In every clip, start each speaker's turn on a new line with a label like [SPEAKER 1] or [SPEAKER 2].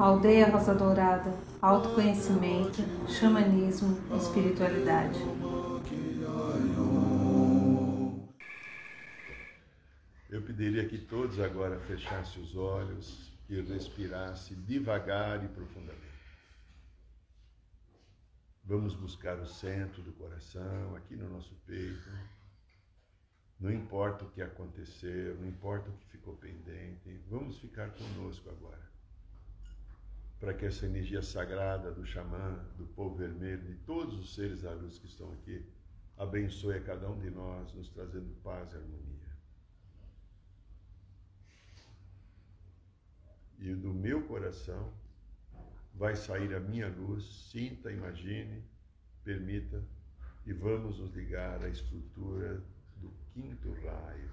[SPEAKER 1] Aldeia Rosa Dourada, autoconhecimento, xamanismo espiritualidade.
[SPEAKER 2] Eu pediria que todos agora fechassem os olhos e respirassem devagar e profundamente. Vamos buscar o centro do coração, aqui no nosso peito. Não importa o que aconteceu, não importa o que ficou pendente, vamos ficar conosco agora. Para que essa energia sagrada do xamã, do povo vermelho, de todos os seres da luz que estão aqui, abençoe a cada um de nós, nos trazendo paz e harmonia. E do meu coração vai sair a minha luz, sinta, imagine, permita, e vamos nos ligar à estrutura do quinto raio,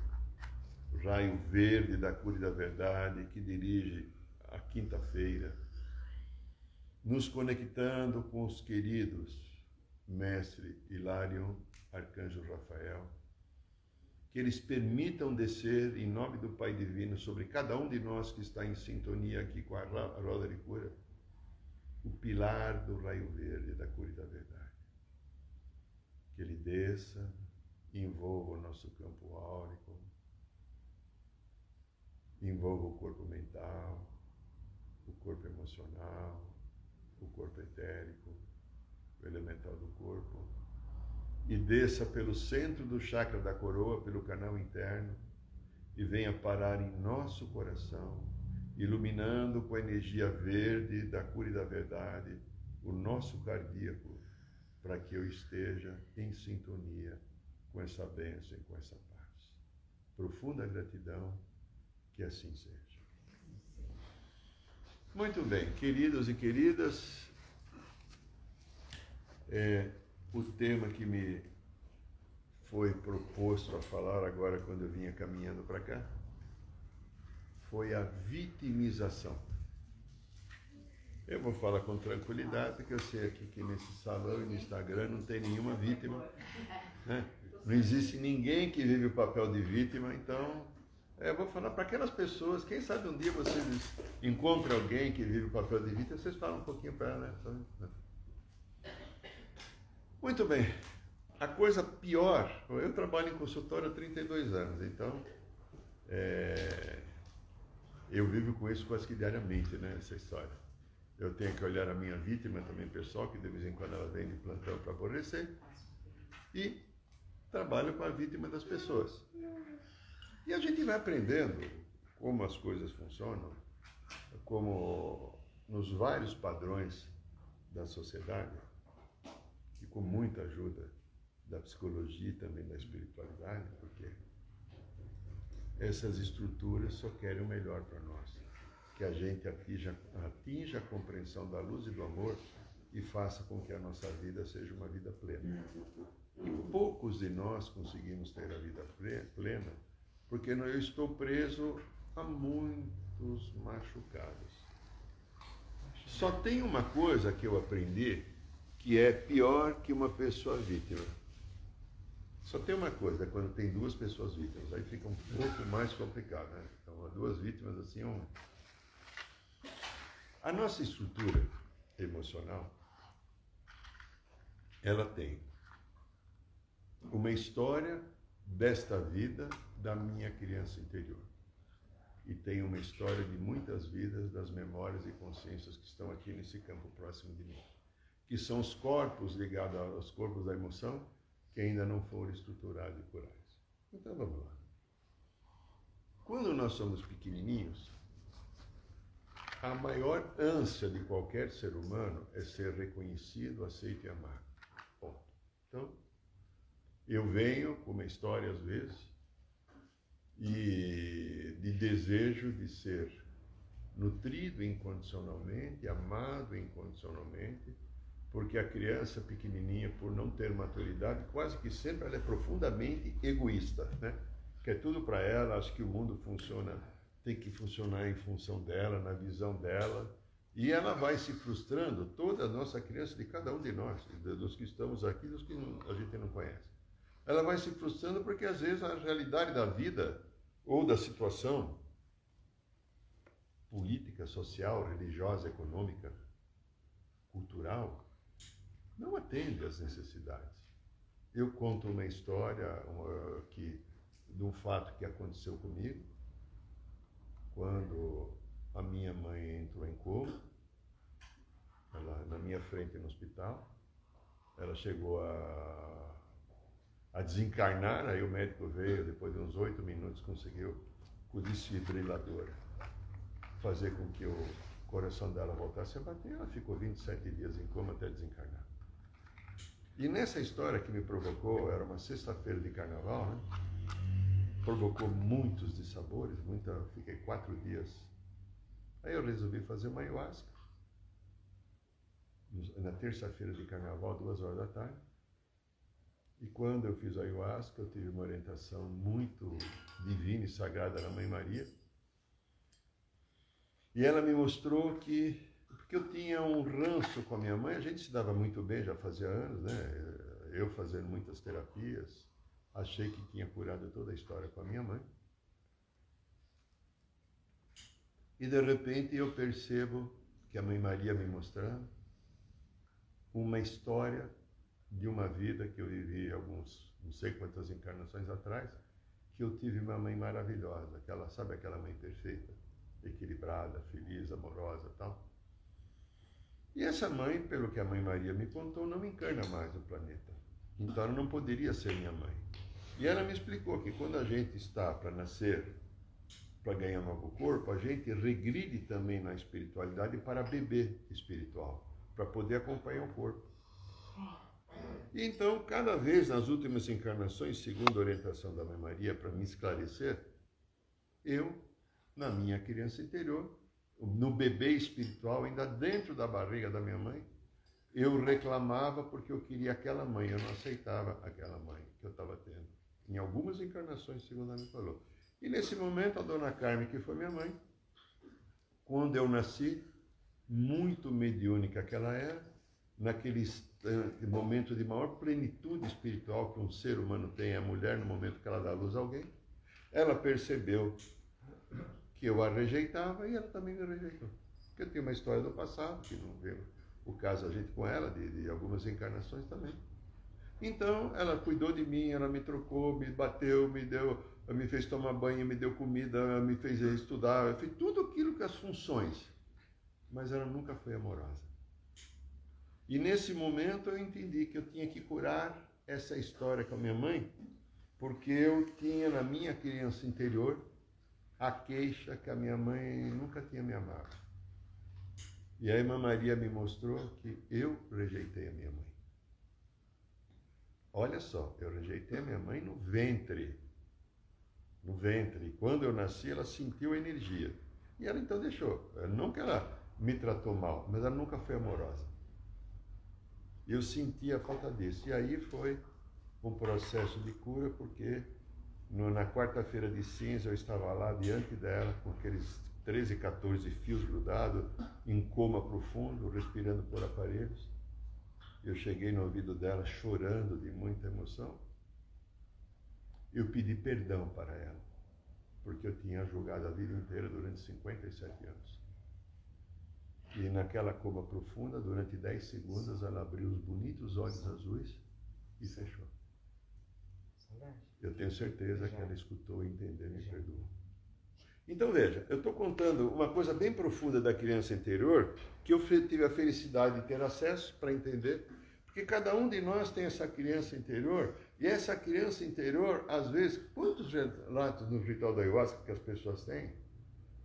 [SPEAKER 2] o raio verde da cura e da verdade que dirige a quinta-feira, nos conectando com os queridos Mestre Hilarion, Arcanjo Rafael, que eles permitam descer em nome do Pai Divino sobre cada um de nós que está em sintonia aqui com a roda de cura, o pilar do raio verde da cura e da verdade. Que ele desça, envolva o nosso campo áurico, envolva o corpo mental, o corpo emocional, o corpo etérico, o elemental do corpo, e desça pelo centro do chakra da coroa, pelo canal interno, e venha parar em nosso coração, iluminando com a energia verde da cura e da verdade o nosso cardíaco, para que eu esteja em sintonia com essa bênção e com essa paz. Profunda gratidão, que assim seja. Muito bem, queridos e queridas, é, o tema que me foi proposto a falar agora quando eu vinha caminhando para cá foi a vitimização. Eu vou falar com tranquilidade, porque eu sei aqui que nesse salão e no Instagram não tem nenhuma vítima. Né? Não existe ninguém que vive o papel de vítima, então é, vou falar para aquelas pessoas, quem sabe um dia vocês encontram alguém que vive o papel de vítima, vocês falam um pouquinho para ela, né? Muito bem. A coisa pior, eu trabalho em consultório há 32 anos, então é, eu vivo com isso quase que diariamente, né, essa história. Eu tenho que olhar a minha vítima também pessoal, que de vez em quando ela vem de plantão para aborrecer, e trabalho com a vítima das pessoas. E a gente vai aprendendo como as coisas funcionam, como nos vários padrões da sociedade, e com muita ajuda da psicologia e também da espiritualidade, porque essas estruturas só querem o melhor para nós. Que a gente atinja, atinja a compreensão da luz e do amor e faça com que a nossa vida seja uma vida plena. E poucos de nós conseguimos ter a vida plena, porque eu estou preso a muitos machucados. Só tem uma coisa que eu aprendi que é pior que uma pessoa vítima. Só tem uma coisa, quando tem duas pessoas vítimas, aí fica um pouco mais complicado, né? Então, duas vítimas assim, um... A nossa estrutura emocional, ela tem uma história desta vida da minha criança interior. E tem uma história de muitas vidas das memórias e consciências que estão aqui nesse campo próximo de mim. Que são os corpos ligados aos corpos da emoção que ainda não foram estruturados e curados. Então vamos lá. Quando nós somos pequenininhos, a maior ânsia de qualquer ser humano é ser reconhecido, aceito e amado. Então, eu venho com uma história, às vezes, e de desejo de ser nutrido incondicionalmente, amado incondicionalmente, porque a criança pequenininha, por não ter maturidade, quase que sempre ela é profundamente egoísta, né? Quer tudo para ela, acha que o mundo funciona, tem que funcionar em função dela, na visão dela, e ela vai se frustrando, toda a nossa criança, de cada um de nós, dos que estamos aqui, dos que a gente não conhece ela vai se frustrando porque às vezes a realidade da vida ou da situação política, social, religiosa, econômica, cultural, não atende às necessidades. Eu conto uma história que, de um fato que aconteceu comigo, quando a minha mãe entrou em coma, ela, na minha frente no hospital, ela chegou a, a desencarnar, aí o médico veio, depois de uns oito minutos, conseguiu, com o desfibrilador, fazer com que o coração dela voltasse a bater. Ela ficou 27 dias em coma até desencarnar. E nessa história que me provocou, era uma sexta-feira de carnaval, né? Provocou muitos dissabores, muita, fiquei quatro dias. Aí eu resolvi fazer uma ayahuasca. Na terça-feira de carnaval, duas horas da tarde. E quando eu fiz a ayahuasca, eu tive uma orientação muito divina e sagrada da Mãe Maria. E ela me mostrou que porque eu tinha um ranço com a minha mãe, a gente se dava muito bem, já fazia anos, né? Eu fazendo muitas terapias, achei que tinha curado toda a história com a minha mãe. E de repente eu percebo que a mãe Maria me mostrando uma história de uma vida que eu vivi alguns, não sei quantas encarnações atrás, que eu tive uma mãe maravilhosa, aquela, sabe aquela mãe perfeita, equilibrada, feliz, amorosa, tal. E essa mãe, pelo que a mãe Maria me contou, não encarna mais no planeta. Então ela não poderia ser minha mãe. E ela me explicou que quando a gente está para nascer, para ganhar um novo corpo, a gente regride também na espiritualidade para beber espiritual, para poder acompanhar o corpo. Então, cada vez nas últimas encarnações, segundo a orientação da Mãe Maria, para me esclarecer, eu, na minha criança interior, no bebê espiritual, ainda dentro da barriga da minha mãe, eu reclamava porque eu queria aquela mãe, eu não aceitava aquela mãe que eu estava tendo. Em algumas encarnações, segundo ela me falou. E nesse momento, a dona Carmen, que foi minha mãe, quando eu nasci, muito mediúnica que ela era, naquele momento de maior plenitude espiritual que um ser humano tem, a mulher, no momento que ela dá luz a alguém, ela percebeu que eu a rejeitava e ela também me rejeitou. Porque eu tenho uma história do passado, que não veio o caso a gente com ela, de, de algumas encarnações também. Então, ela cuidou de mim, ela me trocou, me bateu, me deu, me fez tomar banho, me deu comida, me fez estudar, fez tudo aquilo que as funções. Mas ela nunca foi amorosa. E nesse momento eu entendi que eu tinha que curar essa história com a minha mãe, porque eu tinha na minha criança interior a queixa que a minha mãe nunca tinha me amado. E a irmã Maria me mostrou que eu rejeitei a minha mãe. Olha só, eu rejeitei a minha mãe no ventre. No ventre. E quando eu nasci, ela sentiu a energia. E ela então deixou. Não que ela me tratou mal, mas ela nunca foi amorosa. Eu senti a falta disso. E aí foi um processo de cura, porque no, na quarta-feira de cinza, eu estava lá diante dela, com aqueles 13, 14 fios grudados, em coma profundo, respirando por aparelhos. Eu cheguei no ouvido dela chorando de muita emoção. Eu pedi perdão para ela, porque eu tinha julgado a vida inteira durante 57 anos. E naquela coma profunda, durante 10 segundos, ela abriu os bonitos olhos azuis e fechou. Eu tenho certeza que ela escutou, entendeu e perdoou. Então veja, eu estou contando uma coisa bem profunda da criança interior que eu tive a felicidade de ter acesso para entender, porque cada um de nós tem essa criança interior e essa criança interior, às vezes, quantos relatos no ritual da ayahuasca que as pessoas têm,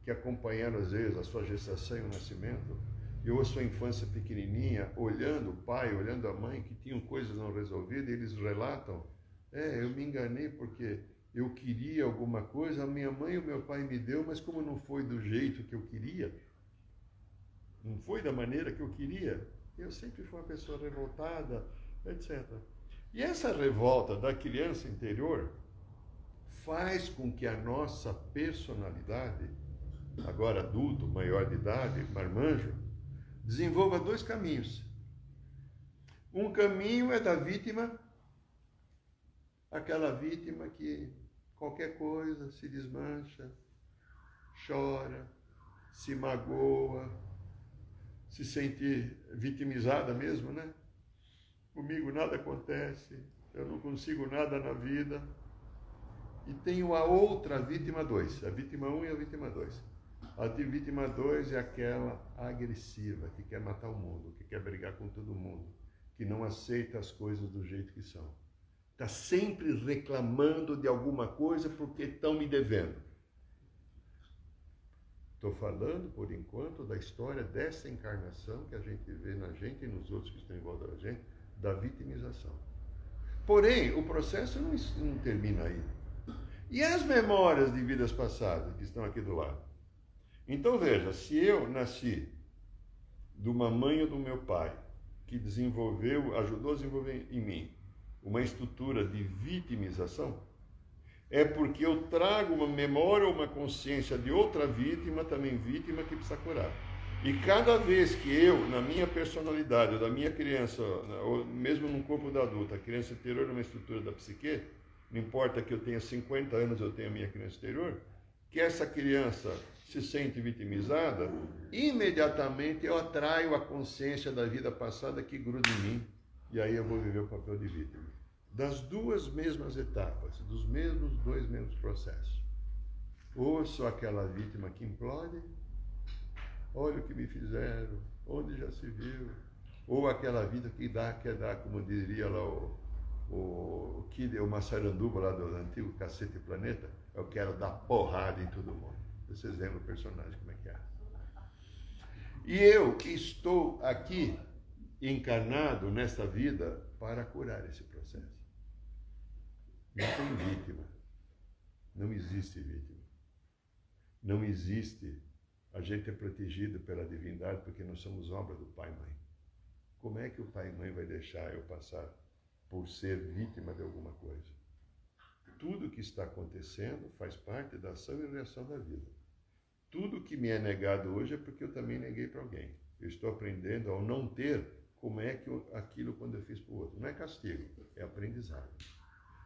[SPEAKER 2] que acompanharam às vezes a sua gestação e o nascimento, e ou a sua infância pequenininha, olhando o pai, olhando a mãe, que tinham coisas não resolvidas, e eles relatam é, eu me enganei porque eu queria alguma coisa, a minha mãe e o meu pai me deu, mas como não foi do jeito que eu queria, não foi da maneira que eu queria, eu sempre fui uma pessoa revoltada, etc. E essa revolta da criança interior faz com que a nossa personalidade, agora adulto, maior de idade, marmanjo, desenvolva dois caminhos. Um caminho é da vítima aquela vítima que qualquer coisa se desmancha, chora, se magoa, se sente vitimizada mesmo, né? Comigo nada acontece, eu não consigo nada na vida. E tenho a outra vítima 2, a vítima 1 um e a vítima 2. A vítima 2 é aquela agressiva, que quer matar o mundo, que quer brigar com todo mundo, que não aceita as coisas do jeito que são. Está sempre reclamando de alguma coisa porque estão me devendo. Estou falando, por enquanto, da história dessa encarnação que a gente vê na gente e nos outros que estão em volta da gente, da vitimização. Porém, o processo não, não termina aí. E as memórias de vidas passadas que estão aqui do lado? Então veja, se eu nasci de uma mãe ou do meu pai que desenvolveu, ajudou a desenvolver em mim uma estrutura de vitimização, é porque eu trago uma memória ou uma consciência de outra vítima, também vítima, que precisa curar. E cada vez que eu, na minha personalidade, ou da minha criança, ou mesmo no corpo da adulta, a criança interior numa estrutura da psique, não importa que eu tenha 50 anos, eu tenha a minha criança interior, que essa criança se sente vitimizada, imediatamente eu atraio a consciência da vida passada que gruda em mim, e aí eu vou viver o papel de vítima. Das duas mesmas etapas, dos mesmos dois mesmos processos. Ou sou aquela vítima que implode, olha o que me fizeram, onde já se viu. Ou aquela vida que dá, quer dar, como diria lá o, o, o, o Massaranduba lá do antigo Cacete Planeta, eu quero dar porrada em todo mundo. Vocês lembram o personagem como é que é. E eu estou aqui encarnado nesta vida para curar esse processo. Não tem vítima. Não existe vítima. Não existe a gente é protegido pela divindade porque nós somos obra do Pai e Mãe. Como é que o Pai e Mãe vai deixar eu passar por ser vítima de alguma coisa? Tudo que está acontecendo faz parte da ação e reação da vida. Tudo que me é negado hoje é porque eu também neguei para alguém. Eu estou aprendendo ao não ter como é que eu, aquilo quando eu fiz para o outro. Não é castigo, é aprendizado.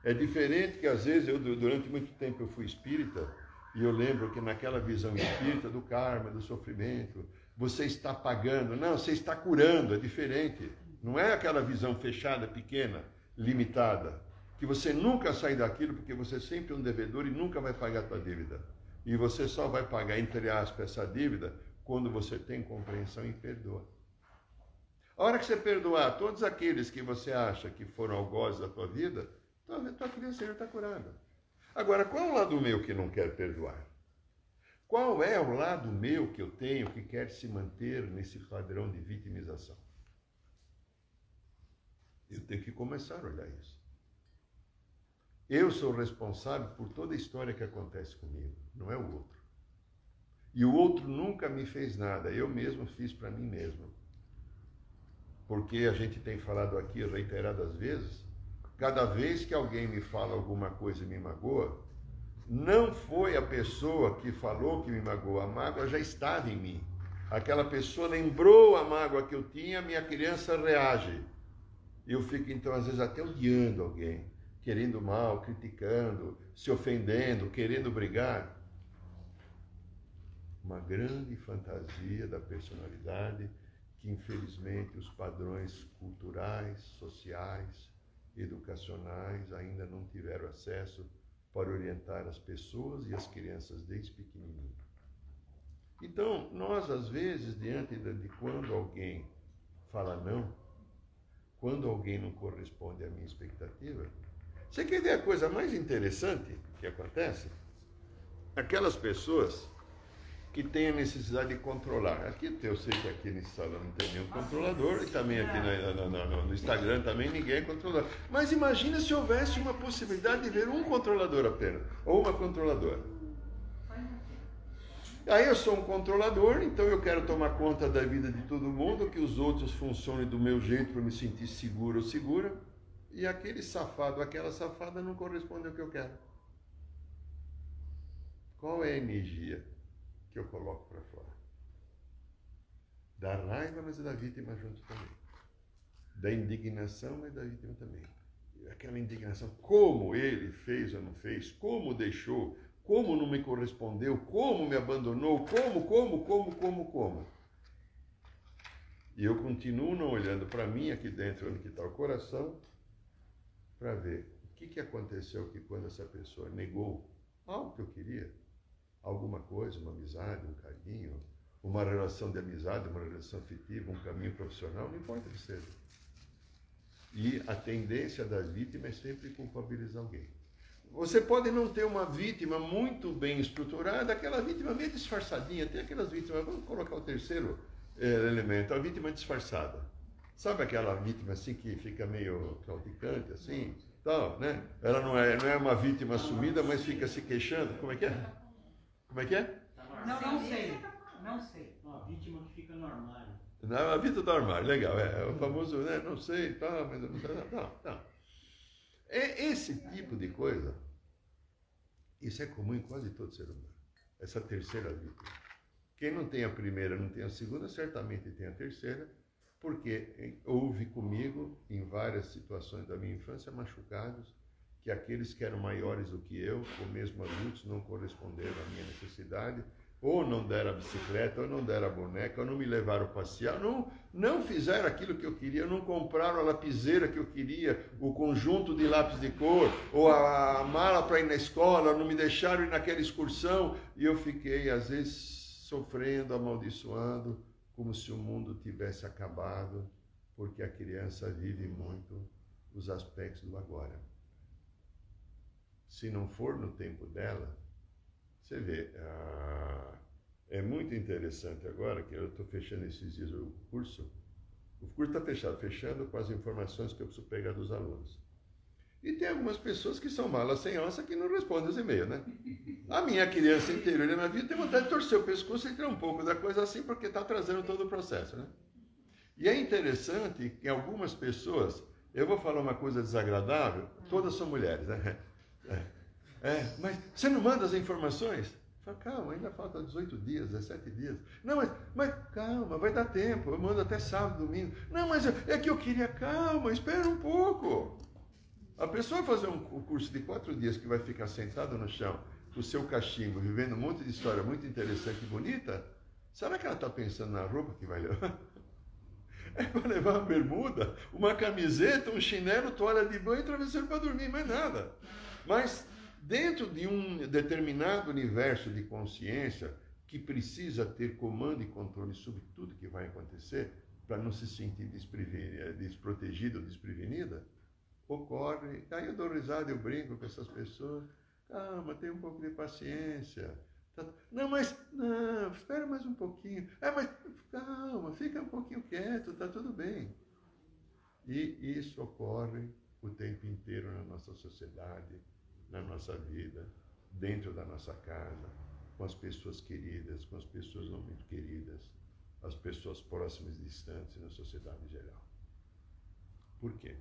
[SPEAKER 2] É diferente que às vezes eu durante muito tempo eu fui espírita e eu lembro que naquela visão espírita do karma, do sofrimento, você está pagando. Não, você está curando, é diferente. Não é aquela visão fechada, pequena, limitada. Que você nunca sai daquilo porque você é sempre é um devedor e nunca vai pagar a sua dívida. E você só vai pagar, entre aspas, essa dívida quando você tem compreensão e perdoa. A hora que você perdoar todos aqueles que você acha que foram algozes da tua vida, tua, tua criança já está curada. Agora, qual é o lado meu que não quer perdoar? Qual é o lado meu que eu tenho que quer se manter nesse padrão de vitimização? Eu tenho que começar a olhar isso. Eu sou responsável por toda a história que acontece comigo, não é o outro. E o outro nunca me fez nada, eu mesmo fiz para mim mesmo. Porque a gente tem falado aqui reiteradas vezes cada vez que alguém me fala alguma coisa e me magoa, não foi a pessoa que falou que me magoou, a mágoa já estava em mim. Aquela pessoa lembrou a mágoa que eu tinha, minha criança reage. Eu fico então às vezes até odiando alguém, querendo mal, criticando, se ofendendo, querendo brigar. Uma grande fantasia da personalidade que infelizmente os padrões culturais, sociais, educacionais ainda não tiveram acesso para orientar as pessoas e as crianças desde pequenininho. Então, nós às vezes, diante de quando alguém fala não, quando alguém não corresponde à minha expectativa, você quer ver a coisa mais interessante que acontece? Aquelas pessoas que tem a necessidade de controlar. Aqui eu sei que aqui nesse salão não tem nenhum controlador e também aqui no, no, no Instagram também ninguém é controlador. Mas imagina se houvesse uma possibilidade de ver um controlador apenas, ou uma controladora. Aí eu sou um controlador, então eu quero tomar conta da vida de todo mundo, que os outros funcionem do meu jeito para me sentir seguro ou segura. E aquele safado, aquela safada não corresponde ao que eu quero. Qual é a energia? que eu coloco para fora. Da raiva, mas é da vítima junto também. Da indignação, mas da vítima também. Aquela indignação, como ele fez ou não fez, como deixou, como não me correspondeu, como me abandonou, como, como, como, como, como. E eu continuo não olhando para mim aqui dentro, onde está o coração, para ver o que, que aconteceu que quando essa pessoa negou algo que eu queria, alguma coisa, uma amizade, um carinho, uma relação de amizade, uma relação afetiva, um caminho profissional, não importa o que seja. E a tendência das vítimas é sempre culpabilizar alguém. Você pode não ter uma vítima muito bem estruturada, aquela vítima meio disfarçadinha. Tem aquelas vítimas, vamos colocar o terceiro é, elemento, a vítima disfarçada. Sabe aquela vítima assim que fica meio claudicante, assim? Tal, né? Ela não é, não é uma vítima assumida, mas fica se queixando. Como é que é? Como é que é?
[SPEAKER 3] Não, não sei. Não sei. Uma vítima que fica no armário.
[SPEAKER 2] Não, a vida do armário, legal. É, é o famoso, né? Não sei, tá, mas não sei. Não, não. É esse tipo de coisa. Isso é comum em quase todo ser humano. Essa terceira vítima. Quem não tem a primeira, não tem a segunda, certamente tem a terceira, porque houve comigo, em várias situações da minha infância, machucados, que aqueles que eram maiores do que eu, ou mesmo adultos, não corresponderam à minha necessidade, ou não deram a bicicleta, ou não deram a boneca, ou não me levaram passear, não, não fizeram aquilo que eu queria, não compraram a lapiseira que eu queria, o conjunto de lápis de cor, ou a, a mala para ir na escola, não me deixaram ir naquela excursão, e eu fiquei, às vezes, sofrendo, amaldiçoando, como se o mundo tivesse acabado, porque a criança vive muito os aspectos do agora. Se não for no tempo dela, você vê, ah, é muito interessante agora que eu estou fechando esses dias o curso. O curso está fechado, fechando com as informações que eu preciso pegar dos alunos. E tem algumas pessoas que são malas sem onça que não respondem os e-mails, né? A minha criança interior na minha vida tem vontade de torcer o pescoço e tirar um pouco da coisa assim, porque está trazendo todo o processo, né? E é interessante que algumas pessoas, eu vou falar uma coisa desagradável, todas são mulheres, né? É. É, mas você não manda as informações? Fala, calma, ainda falta 18 dias, 17 dias. Não, mas, mas calma, vai dar tempo, eu mando até sábado, domingo. Não, mas é que eu queria, calma, espera um pouco. A pessoa fazer um curso de quatro dias que vai ficar sentado no chão, com o seu cachimbo, vivendo um monte de história muito interessante e bonita, será que ela está pensando na roupa que vai levar? É para levar uma bermuda, uma camiseta, um chinelo, toalha de banho e travesseiro para dormir, mais nada. Mas Dentro de um determinado universo de consciência que precisa ter comando e controle sobre tudo que vai acontecer, para não se sentir desprotegida ou desprevenida, ocorre. Aí eu dou risada, eu brinco com essas pessoas. Calma, tenha um pouco de paciência. Tá, não, mas, não, espera mais um pouquinho. É, mas, calma, fica um pouquinho quieto, está tudo bem. E isso ocorre o tempo inteiro na nossa sociedade, na nossa vida, dentro da nossa casa, com as pessoas queridas, com as pessoas não muito queridas, as pessoas próximas e distantes na sociedade em geral. Por quê?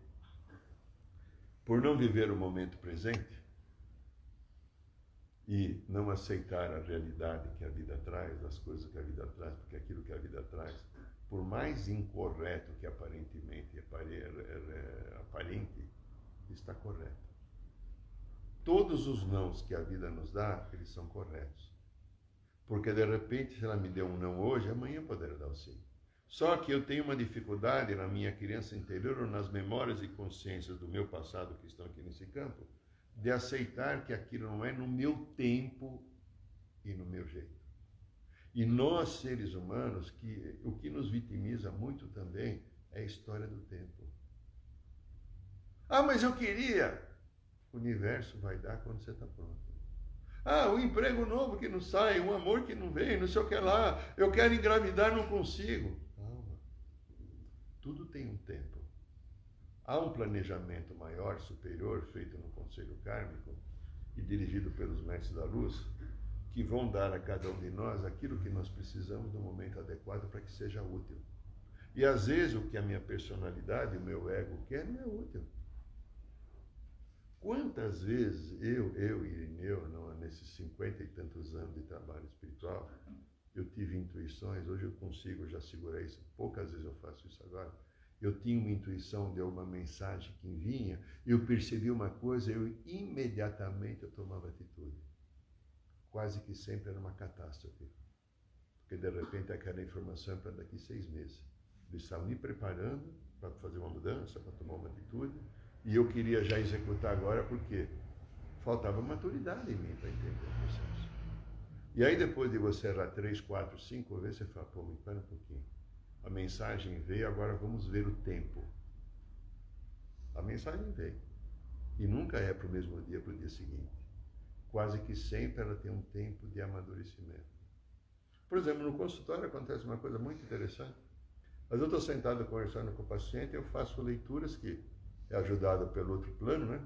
[SPEAKER 2] Por não viver o momento presente e não aceitar a realidade que a vida traz, as coisas que a vida traz, porque aquilo que a vida traz, por mais incorreto que aparentemente aparente, está correto todos os nãos que a vida nos dá, eles são corretos. Porque de repente, se ela me deu um não hoje, amanhã poderá dar o sim. Só que eu tenho uma dificuldade na minha criança interior ou nas memórias e consciências do meu passado que estão aqui nesse campo, de aceitar que aquilo não é no meu tempo e no meu jeito. E nós, seres humanos, que o que nos vitimiza muito também é a história do tempo. Ah, mas eu queria o universo vai dar quando você está pronto. Ah, o um emprego novo que não sai, um amor que não vem, não sei o que lá, eu quero engravidar, não consigo. Tudo tem um tempo. Há um planejamento maior, superior, feito no Conselho Kármico e dirigido pelos mestres da luz, que vão dar a cada um de nós aquilo que nós precisamos no momento adequado para que seja útil. E às vezes o que a minha personalidade, o meu ego quer, não é útil. Quantas vezes eu, eu e Irineu, nesses cinquenta e tantos anos de trabalho espiritual, eu tive intuições, hoje eu consigo já segurar isso, poucas vezes eu faço isso agora. Eu tinha uma intuição de uma mensagem que vinha, eu percebi uma coisa, eu imediatamente eu tomava atitude. quase que sempre era uma catástrofe. Porque de repente aquela informação é para daqui seis meses. Eles estavam me preparando para fazer uma mudança, para tomar uma atitude, e eu queria já executar agora porque faltava maturidade em mim para entender o processo. E aí depois de você errar três, quatro, cinco vezes, você fala, pô, me para um pouquinho. A mensagem veio, agora vamos ver o tempo. A mensagem veio. E nunca é para o mesmo dia, para o dia seguinte. Quase que sempre ela tem um tempo de amadurecimento. Por exemplo, no consultório acontece uma coisa muito interessante. Mas eu estou sentado conversando com o paciente eu faço leituras que é ajudado pelo outro plano, né?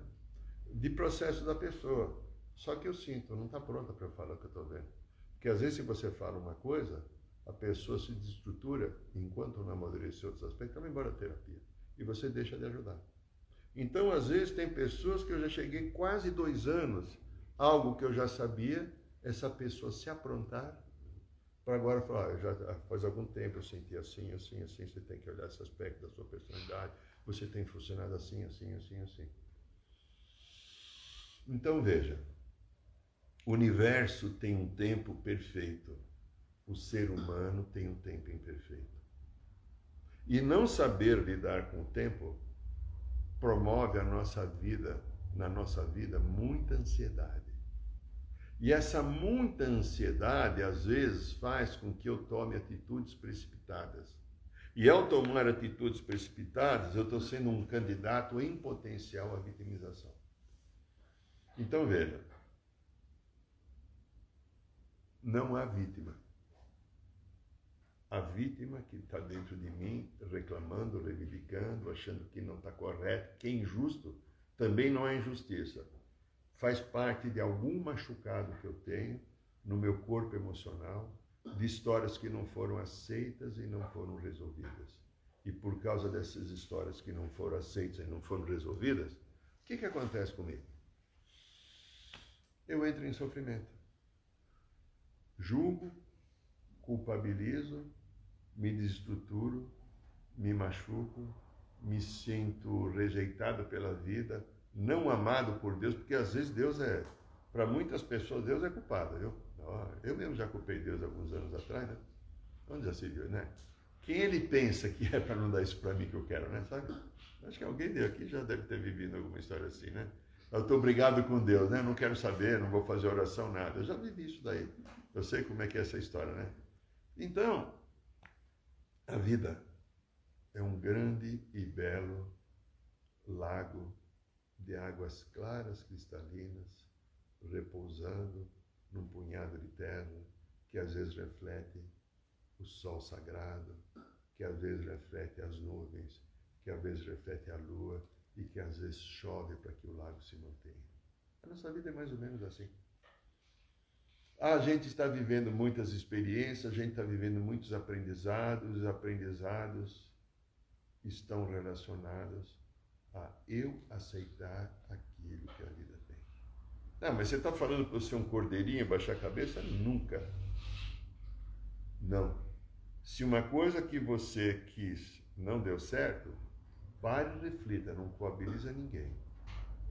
[SPEAKER 2] De processo da pessoa. Só que eu sinto, não está pronta para eu falar o que eu estou vendo. Porque às vezes se você fala uma coisa, a pessoa se desestrutura enquanto não amadurecer outros aspectos, ela vai embora a terapia. E você deixa de ajudar. Então, às vezes, tem pessoas que eu já cheguei quase dois anos, algo que eu já sabia, essa pessoa se aprontar para agora falar, ah, já faz algum tempo eu senti assim, assim, assim, você tem que olhar esse aspecto da sua personalidade, você tem funcionado assim, assim, assim, assim. Então veja, o universo tem um tempo perfeito, o ser humano tem um tempo imperfeito. E não saber lidar com o tempo promove a nossa vida, na nossa vida, muita ansiedade. E essa muita ansiedade, às vezes, faz com que eu tome atitudes precipitadas. E ao tomar atitudes precipitadas, eu estou sendo um candidato em potencial à vitimização. Então veja, não há vítima. A vítima que está dentro de mim, reclamando, reivindicando, achando que não está correto, que é injusto, também não é injustiça. Faz parte de algum machucado que eu tenho no meu corpo emocional, de histórias que não foram aceitas e não foram resolvidas. E por causa dessas histórias que não foram aceitas e não foram resolvidas, o que, que acontece comigo? Eu entro em sofrimento. Julgo, culpabilizo, me desestruturo, me machuco, me sinto rejeitado pela vida, não amado por Deus, porque às vezes Deus é, para muitas pessoas, Deus é culpado, viu? Eu mesmo já culpei Deus alguns anos atrás, né? Onde já se viu, né? Quem ele pensa que é para não dar isso para mim que eu quero, né? Sabe? Acho que alguém aqui já deve ter vivido alguma história assim, né? Eu estou brigado com Deus, né? Não quero saber, não vou fazer oração, nada. Eu já vivi isso daí. Eu sei como é que é essa história, né? Então, a vida é um grande e belo lago de águas claras, cristalinas, repousando num punhado de terra que às vezes reflete o sol sagrado, que às vezes reflete as nuvens, que às vezes reflete a lua e que às vezes chove para que o lago se mantenha. A nossa vida é mais ou menos assim. A gente está vivendo muitas experiências, a gente está vivendo muitos aprendizados, os aprendizados estão relacionados a eu aceitar aquilo que a vida tem. Não, mas você está falando para você um cordeirinho baixar a cabeça? Nunca. Não. Se uma coisa que você quis não deu certo, pare e reflita, não coabiliza ninguém.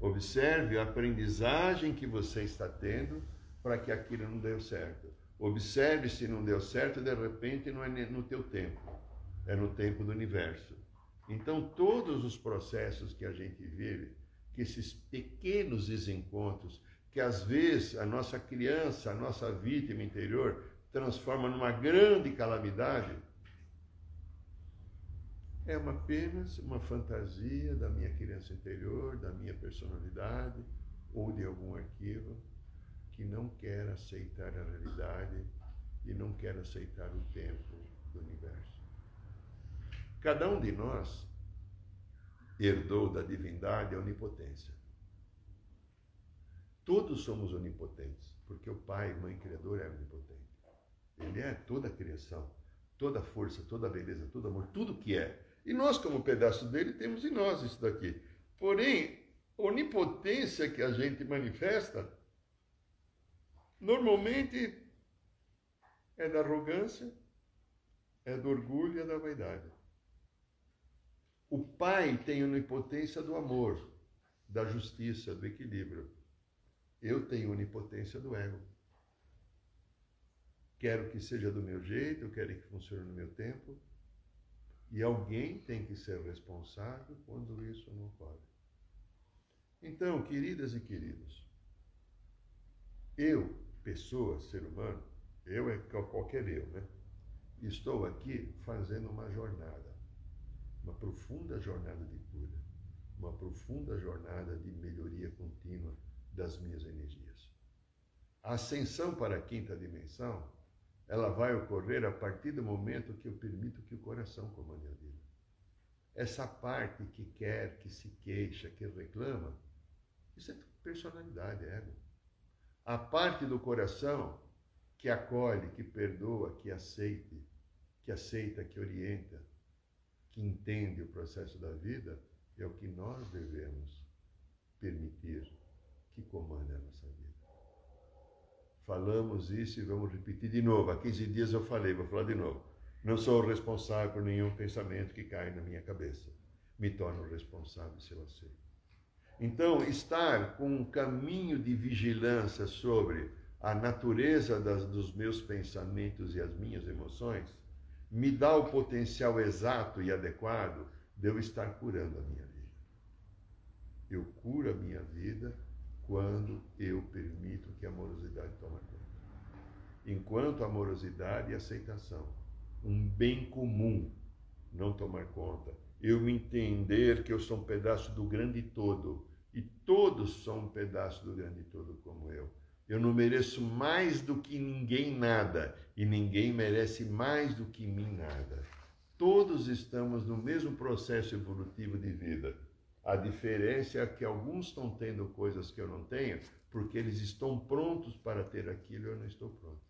[SPEAKER 2] Observe a aprendizagem que você está tendo para que aquilo não deu certo. Observe se não deu certo, de repente não é no teu tempo, é no tempo do universo. Então, todos os processos que a gente vive, que esses pequenos desencontros, que às vezes a nossa criança, a nossa vítima interior, transforma numa grande calamidade, é uma apenas uma fantasia da minha criança interior, da minha personalidade ou de algum arquivo que não quer aceitar a realidade e não quer aceitar o tempo do universo. Cada um de nós herdou da divindade a onipotência. Todos somos onipotentes, porque o Pai, Mãe Criador é onipotente. Ele é toda a criação, toda a força, toda a beleza, todo amor, tudo que é. E nós, como pedaço dele, temos em nós isso daqui. Porém, a onipotência que a gente manifesta, normalmente é da arrogância, é do orgulho e é da vaidade. O pai tem onipotência do amor, da justiça, do equilíbrio. Eu tenho onipotência do ego. quero que seja do meu jeito, eu quero que funcione no meu tempo. E alguém tem que ser responsável quando isso não ocorre. Então, queridas e queridos, eu, pessoa, ser humano, eu é qualquer eu, né? Estou aqui fazendo uma jornada, uma profunda jornada de cura, uma profunda jornada de melhoria contínua das minhas energias. A ascensão para a quinta dimensão, ela vai ocorrer a partir do momento que eu permito que o coração comande a vida. Essa parte que quer, que se queixa, que reclama, isso é personalidade, é ego. A parte do coração que acolhe, que perdoa, que aceite, que aceita, que orienta, que entende o processo da vida, é o que nós devemos permitir que comande a nossa vida. Falamos isso e vamos repetir de novo. Há 15 dias eu falei, vou falar de novo. Não sou responsável por nenhum pensamento que cai na minha cabeça. Me torno responsável se eu aceito. Então, estar com um caminho de vigilância sobre a natureza das, dos meus pensamentos e as minhas emoções me dá o potencial exato e adequado de eu estar curando a minha vida. Eu curo a minha vida quando eu permito que a amorosidade tome conta. Enquanto amorosidade e aceitação, um bem comum, não tomar conta, eu entender que eu sou um pedaço do grande todo e todos são um pedaço do grande todo como eu. Eu não mereço mais do que ninguém nada e ninguém merece mais do que mim nada. Todos estamos no mesmo processo evolutivo de vida. A diferença é que alguns estão tendo coisas que eu não tenho, porque eles estão prontos para ter aquilo e eu não estou pronto.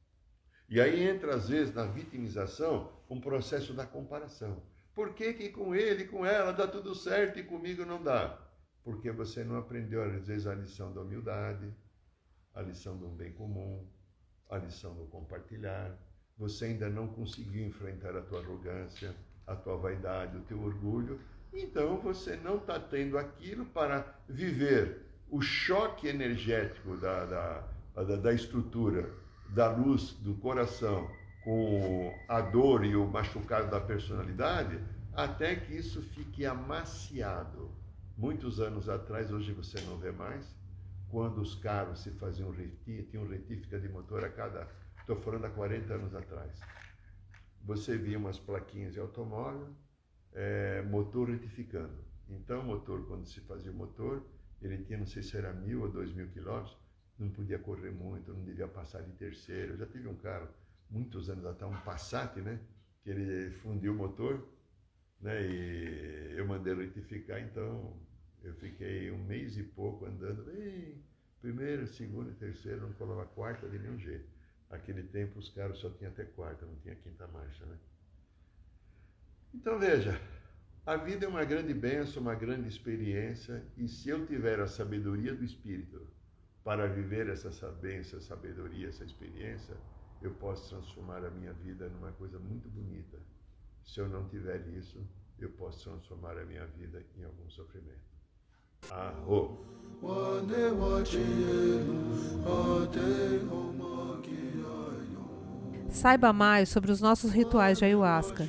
[SPEAKER 2] E aí entra, às vezes, na vitimização, um processo da comparação. Por que, que com ele, com ela, dá tudo certo e comigo não dá? Porque você não aprendeu, às vezes, a lição da humildade, a lição do bem comum, a lição do compartilhar. Você ainda não conseguiu enfrentar a tua arrogância, a tua vaidade, o teu orgulho. Então você não está tendo aquilo para viver o choque energético da, da, da, da estrutura, da luz do coração com a dor e o machucado da personalidade, até que isso fique amaciado. Muitos anos atrás, hoje você não vê mais, quando os carros se faziam retífica, tinham retífica de motor a cada, estou falando há 40 anos atrás. Você via umas plaquinhas de automóvel, é, motor retificando. Então, o motor, quando se fazia o motor, ele tinha, não sei se era mil ou dois mil quilômetros, não podia correr muito, não devia passar de terceiro. Eu já tive um carro, muitos anos atrás, um Passat, né? Que ele fundiu o motor, né? E eu mandei retificar, então eu fiquei um mês e pouco andando, primeiro, segundo terceiro, não colava quarta de nenhum jeito. Naquele tempo os carros só tinham até quarta, não tinha quinta marcha, né? Então veja, a vida é uma grande bênção, uma grande experiência, e se eu tiver a sabedoria do Espírito para viver essa bênção, sabedoria, essa experiência, eu posso transformar a minha vida numa coisa muito bonita. Se eu não tiver isso, eu posso transformar a minha vida em algum sofrimento. Arro.
[SPEAKER 1] Saiba mais sobre os nossos rituais de ayahuasca,